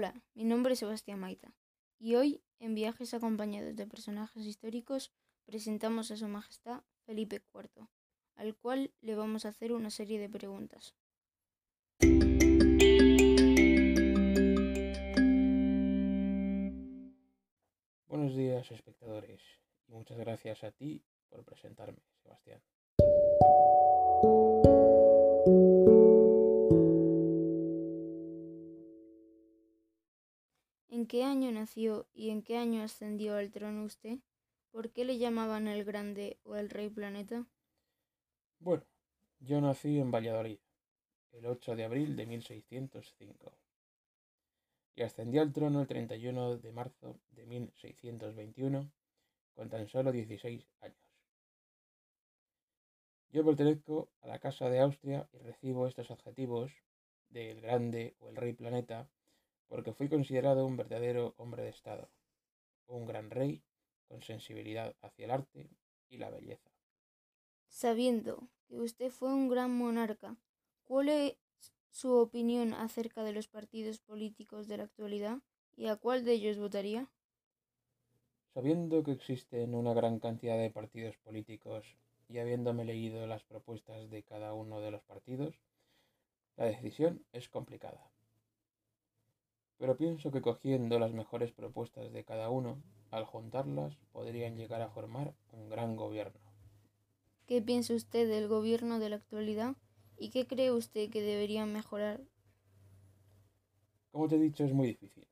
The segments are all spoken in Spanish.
Hola, mi nombre es Sebastián Maita y hoy, en viajes acompañados de personajes históricos, presentamos a Su Majestad Felipe IV, al cual le vamos a hacer una serie de preguntas. Buenos días, espectadores, y muchas gracias a ti por presentarme, Sebastián. Qué año nació y en qué año ascendió al trono usted? ¿Por qué le llamaban el Grande o el Rey Planeta? Bueno, yo nací en Valladolid, el 8 de abril de 1605, y ascendí al trono el 31 de marzo de 1621, con tan solo 16 años. Yo pertenezco a la Casa de Austria y recibo estos adjetivos del Grande o el Rey Planeta porque fui considerado un verdadero hombre de Estado, un gran rey con sensibilidad hacia el arte y la belleza. Sabiendo que usted fue un gran monarca, ¿cuál es su opinión acerca de los partidos políticos de la actualidad y a cuál de ellos votaría? Sabiendo que existen una gran cantidad de partidos políticos y habiéndome leído las propuestas de cada uno de los partidos, la decisión es complicada pero pienso que cogiendo las mejores propuestas de cada uno, al juntarlas podrían llegar a formar un gran gobierno. ¿Qué piensa usted del gobierno de la actualidad y qué cree usted que deberían mejorar? Como te he dicho, es muy difícil,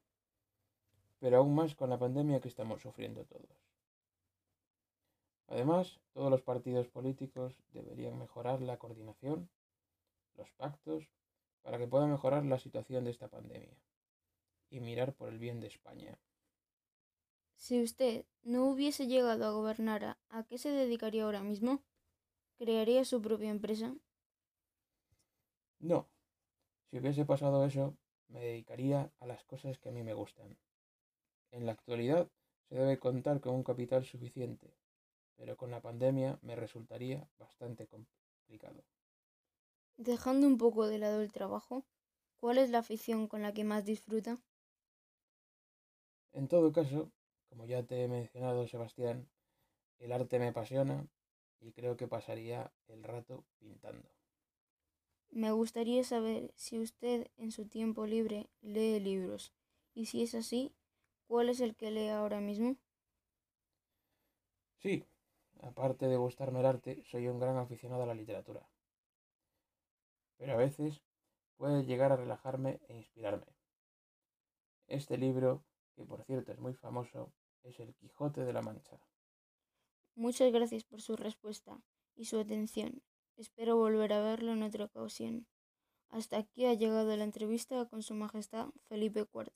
pero aún más con la pandemia que estamos sufriendo todos. Además, todos los partidos políticos deberían mejorar la coordinación, los pactos, para que pueda mejorar la situación de esta pandemia y mirar por el bien de España. Si usted no hubiese llegado a gobernar, ¿a qué se dedicaría ahora mismo? ¿Crearía su propia empresa? No. Si hubiese pasado eso, me dedicaría a las cosas que a mí me gustan. En la actualidad se debe contar con un capital suficiente, pero con la pandemia me resultaría bastante complicado. Dejando un poco de lado el trabajo, ¿cuál es la afición con la que más disfruta? En todo caso, como ya te he mencionado, Sebastián, el arte me apasiona y creo que pasaría el rato pintando. Me gustaría saber si usted en su tiempo libre lee libros y si es así, ¿cuál es el que lee ahora mismo? Sí, aparte de gustarme el arte, soy un gran aficionado a la literatura. Pero a veces puede llegar a relajarme e inspirarme. Este libro que por cierto es muy famoso, es el Quijote de la Mancha. Muchas gracias por su respuesta y su atención. Espero volver a verlo en otra ocasión. Hasta aquí ha llegado la entrevista con Su Majestad Felipe IV.